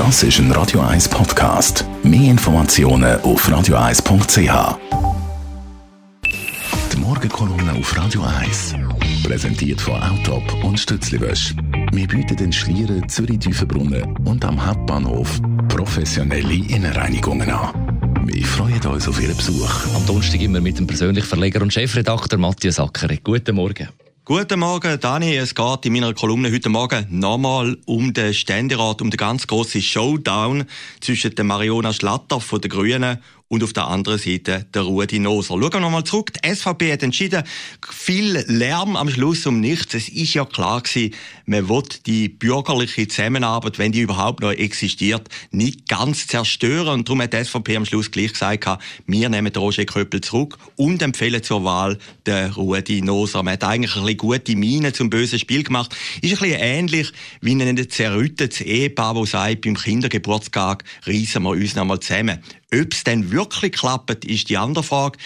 Das ist ein Radio 1 Podcast. Mehr Informationen auf radio1.ch. Die Morgenkolumne auf Radio 1 präsentiert von Autop und Stützliwösch. Wir bieten den Schlieren, Zürich-Tüfenbrunnen und am Hauptbahnhof professionelle Innenreinigungen an. Wir freuen uns auf Ihren Besuch. Am Donnerstag immer mit dem persönlichen Verleger und Chefredakteur Matthias Ackeret. Guten Morgen. Guten Morgen, Dani. Es geht in meiner Kolumne heute Morgen nochmal um den Ständerat, um den ganz grossen Showdown zwischen der Mariona Schlatter von den Grünen und auf der anderen Seite der Rudi Noser. Schauen wir nochmal zurück. Die SVP hat entschieden, viel Lärm am Schluss um nichts. Es ist ja klar gewesen, man will die bürgerliche Zusammenarbeit, wenn die überhaupt noch existiert, nicht ganz zerstören. Und darum hat die SVP am Schluss gleich gesagt, wir nehmen Roger Köppel zurück und empfehlen zur Wahl den Rudi Noser. Man hat eigentlich ein bisschen gute Miene zum bösen Spiel gemacht. Ist ein bisschen ähnlich wie ein zerrüttetes Ehepaar, das sagt, beim Kindergeburtstag reissen wir uns nochmal zusammen. Ob es denn wirklich klappt, ist die andere Frage.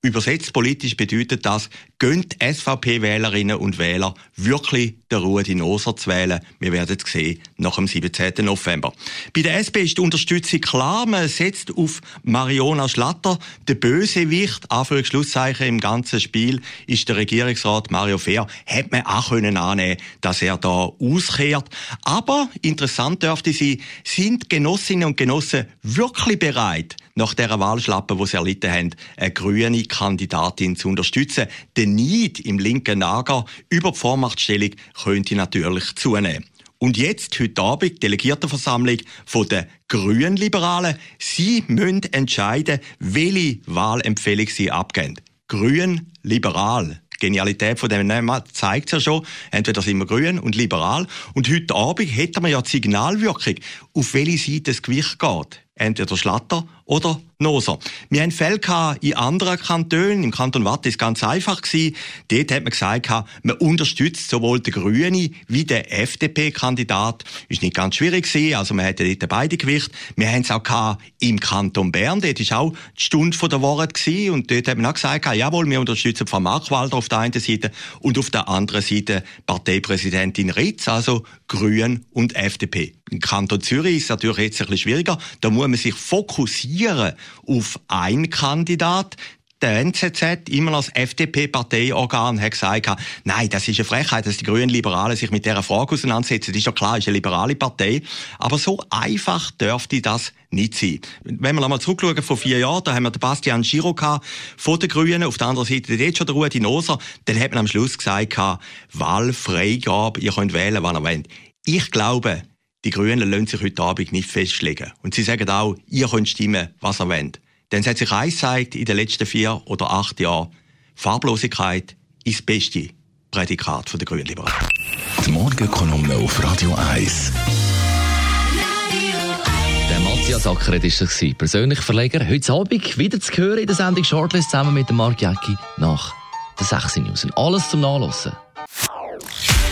Übersetzt politisch bedeutet das, gönnt SVP-Wählerinnen und Wähler wirklich der Rudi Noser zu wählen? Wir werden es sehen nach dem 17. November. Bei der SP ist die Unterstützung klar. Man setzt auf Mariona Schlatter. Der Bösewicht, Anführungs-Schlusszeichen im ganzen Spiel, ist der Regierungsrat Mario Fehr. Hätte man auch können annehmen dass er da auskehrt. Aber interessant dürfte sie, sind Genossinnen und Genossen wirklich bereit, nach der Wahlschlappe, die sie erlitten haben, eine grüne Kandidatin zu unterstützen. Der Neid im linken Lager über die Vormachtstellung könnte natürlich zunehmen. Und jetzt, heute Abend, Delegiertenversammlung von den Grünen Liberalen. Sie müssen entscheiden, welche Wahlempfehlung sie abgeben. Grün, liberal. Die Genialität von dem Namen zeigt ja schon. Entweder sind wir grün und liberal. Und heute Abend hätten wir ja die Signalwirkung, auf welche Seite das Gewicht geht. Entweder Schlatter oder Noser. Wir haben Fälle in anderen Kantonen. Im Kanton Watt ist ganz einfach gewesen. Dort hat man gesagt, man unterstützt sowohl den Grünen wie den FDP-Kandidat. Ist nicht ganz schwierig gewesen. Also man hatte dort beide Gewicht. Wir haben es auch im Kanton Bern. Dort ist auch die Stunde der Woche gewesen. Und dort hat man auch gesagt, jawohl, wir unterstützen Frau Markwalder auf der einen Seite und auf der anderen Seite Parteipräsidentin Ritz, also Grün und FDP. Im Kanton Zürich ist es natürlich jetzt ein bisschen schwieriger. Da muss man sich fokussieren auf einen Kandidat der NZZ, immer als FDP-Parteiorgan, hat gesagt, nein, das ist eine Frechheit, dass die Grünen Liberalen sich mit dieser Frage auseinandersetzen. Das ist ja klar, es ist eine liberale Partei. Aber so einfach dürfte das nicht sein. Wenn wir einmal zurückschauen, vor vier Jahren, da haben wir den Bastian Giro von den Grünen, auf der anderen Seite jetzt schon der Rudi Noser, dann hat man am Schluss gesagt, Wahlfreigabe, ihr könnt wählen, wann ihr wollt. Ich glaube, die Grünen lassen sich heute Abend nicht festlegen. Und sie sagen auch, ihr könnt stimmen, was ihr wollt. Denn es hat sich eins gezeigt in den letzten vier oder acht Jahren. Farblosigkeit ist das beste Prädikat der Grünen Liberalen. Die Morgenkolumne auf Radio 1. Der Matthias Ackeret war das. Persönlich Verleger. Heute Abend wieder zu hören in der Sendung Shortlist zusammen mit Marc Jäcki nach der 16 News. Alles zum Nachlesen.